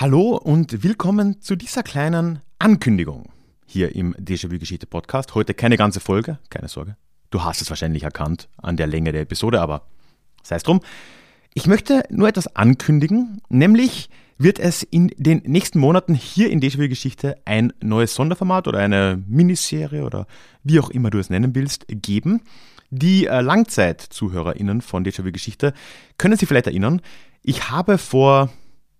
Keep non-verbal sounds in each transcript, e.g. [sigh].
Hallo und willkommen zu dieser kleinen Ankündigung hier im Déjà-vu-Geschichte-Podcast. Heute keine ganze Folge, keine Sorge. Du hast es wahrscheinlich erkannt an der Länge der Episode, aber sei es drum. Ich möchte nur etwas ankündigen, nämlich wird es in den nächsten Monaten hier in Déjà-vu-Geschichte ein neues Sonderformat oder eine Miniserie oder wie auch immer du es nennen willst, geben. Die äh, Langzeit-ZuhörerInnen von Déjà-vu-Geschichte können sich vielleicht erinnern, ich habe vor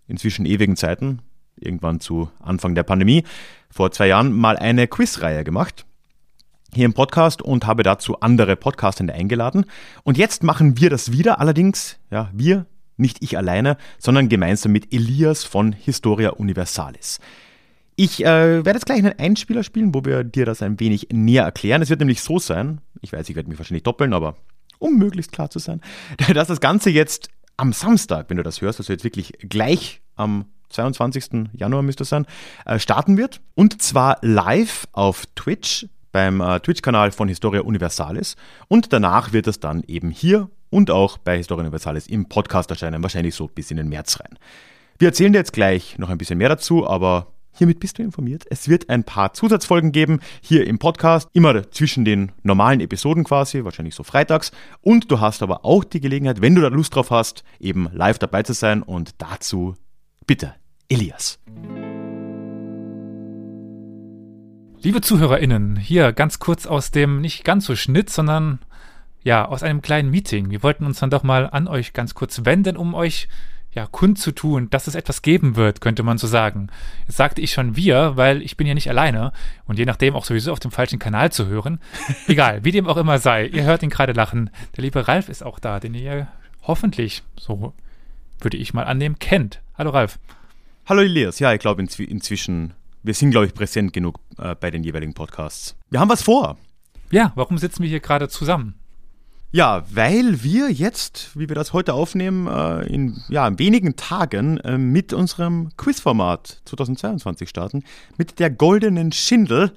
inzwischen ewigen Zeiten, irgendwann zu Anfang der Pandemie, vor zwei Jahren mal eine Quizreihe gemacht hier im Podcast und habe dazu andere Podcastende eingeladen. Und jetzt machen wir das wieder, allerdings, ja, wir, nicht ich alleine, sondern gemeinsam mit Elias von Historia Universalis. Ich äh, werde jetzt gleich einen Einspieler spielen, wo wir dir das ein wenig näher erklären. Es wird nämlich so sein, ich weiß, ich werde mich wahrscheinlich doppeln, aber um möglichst klar zu sein, [laughs] dass das Ganze jetzt am Samstag, wenn du das hörst, also jetzt wirklich gleich am 22. Januar müsste es sein, äh, starten wird. Und zwar live auf Twitch beim äh, Twitch-Kanal von Historia Universalis. Und danach wird es dann eben hier und auch bei Historia Universalis im Podcast erscheinen, wahrscheinlich so bis in den März rein. Wir erzählen dir jetzt gleich noch ein bisschen mehr dazu, aber hiermit bist du informiert. Es wird ein paar Zusatzfolgen geben hier im Podcast, immer zwischen den normalen Episoden quasi, wahrscheinlich so freitags. Und du hast aber auch die Gelegenheit, wenn du da Lust drauf hast, eben live dabei zu sein. Und dazu bitte, Elias. Liebe ZuhörerInnen, hier ganz kurz aus dem nicht ganz so Schnitt, sondern ja, aus einem kleinen Meeting. Wir wollten uns dann doch mal an euch ganz kurz wenden, um euch ja, kundzutun, dass es etwas geben wird, könnte man so sagen. Jetzt sagte ich schon wir, weil ich bin ja nicht alleine und je nachdem auch sowieso auf dem falschen Kanal zu hören. [laughs] Egal, wie dem auch immer sei, ihr hört ihn gerade lachen. Der liebe Ralf ist auch da, den ihr hoffentlich, so würde ich mal annehmen, kennt. Hallo Ralf. Hallo Elias, ja, ich glaube inzw inzwischen, wir sind, glaube ich, präsent genug äh, bei den jeweiligen Podcasts. Wir haben was vor. Ja, warum sitzen wir hier gerade zusammen? Ja, weil wir jetzt, wie wir das heute aufnehmen, äh, in ja, wenigen Tagen äh, mit unserem Quizformat 2022 starten, mit der goldenen Schindel.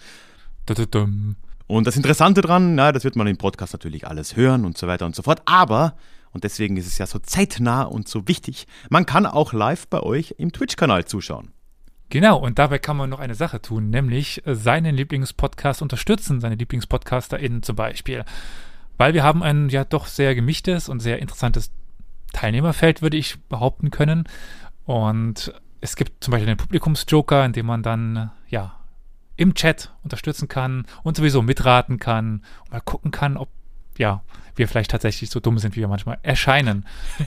Und das Interessante dran, na, das wird man im Podcast natürlich alles hören und so weiter und so fort, aber, und deswegen ist es ja so zeitnah und so wichtig, man kann auch live bei euch im Twitch-Kanal zuschauen. Genau, und dabei kann man noch eine Sache tun, nämlich seinen Lieblingspodcast unterstützen, seine LieblingspodcasterInnen zum Beispiel. Weil wir haben ein ja doch sehr gemischtes und sehr interessantes Teilnehmerfeld, würde ich behaupten können. Und es gibt zum Beispiel den Publikumsjoker, in dem man dann ja im Chat unterstützen kann und sowieso mitraten kann und mal gucken kann, ob ja wir vielleicht tatsächlich so dumm sind, wie wir manchmal erscheinen.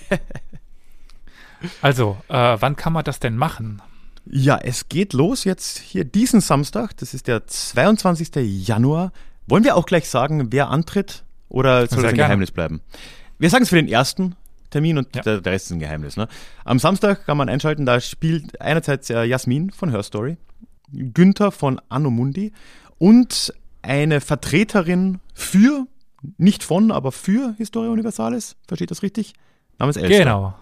[laughs] also, äh, wann kann man das denn machen? Ja, es geht los jetzt hier diesen Samstag, das ist der 22. Januar. Wollen wir auch gleich sagen, wer antritt oder soll das ein gerne. Geheimnis bleiben? Wir sagen es für den ersten Termin und Ja. der, der Rest ist ein Geheimnis. Ne? Am Samstag kann man einschalten, da spielt einerseits äh, Jasmin von Her Story, Günther von Anno Mundi und eine Vertreterin für, nicht von, aber für Historia Universalis, versteht das richtig? Namens Elster. Genau.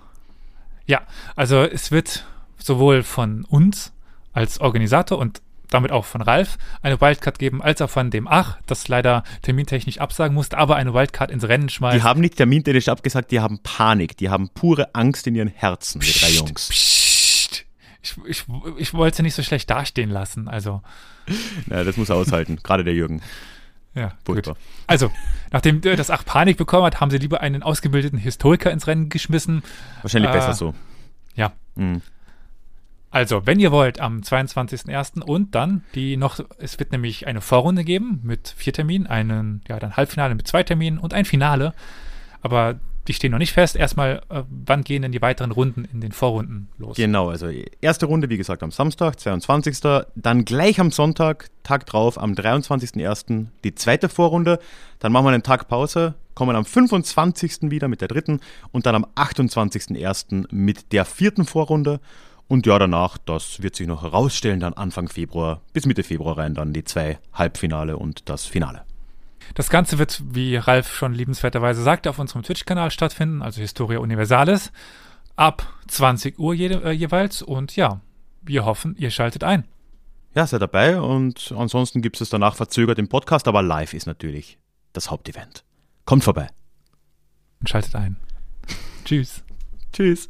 Ja, also es wird sowohl von uns als Organisator und damit auch von Ralf eine Wildcard geben, als auch von dem Ach, das leider termintechnisch absagen musste, aber eine Wildcard ins Rennen schmeißt. Die haben nicht termintechnisch abgesagt, die haben Panik, die haben pure Angst in ihren Herzen, die drei Jungs. Psst. Ich, ich, ich wollte sie nicht so schlecht dastehen lassen, also Na, das muss er aushalten, [laughs] gerade der Jürgen. ja, Furchtbar. gut. Also, nachdem das Ach Panik bekommen hat, haben sie lieber einen ausgebildeten Historiker ins Rennen geschmissen. Wahrscheinlich Äh, besser so. Ja, Mhm. Also, wenn ihr wollt, am 22.01. und dann die noch, es wird nämlich eine Vorrunde geben mit vier Terminen, einen, ja, dann Halbfinale mit zwei Terminen und ein Finale. Aber die stehen noch nicht fest. Erstmal, äh, wann gehen denn die weiteren Runden in den Vorrunden los? Genau, also erste Runde, wie gesagt, am Samstag, 22. Dann gleich am Sonntag, Tag drauf, am 23.01. die zweite Vorrunde. Dann machen wir einen Tag Pause, kommen am 25. wieder mit der dritten und dann am 28.01. mit der vierten Vorrunde. Und ja, danach, das wird sich noch herausstellen, dann Anfang Februar bis Mitte Februar rein, dann die zwei Halbfinale und das Finale. Das Ganze wird, wie Ralf schon liebenswerterweise sagte, auf unserem Twitch-Kanal stattfinden, also Historia Universalis, ab 20 Uhr je, äh, jeweils. Und ja, wir hoffen, ihr schaltet ein. Ja, seid dabei und ansonsten gibt es danach verzögert im Podcast, aber live ist natürlich das Hauptevent. Kommt vorbei. Und schaltet ein. [laughs] Tschüss. Tschüss.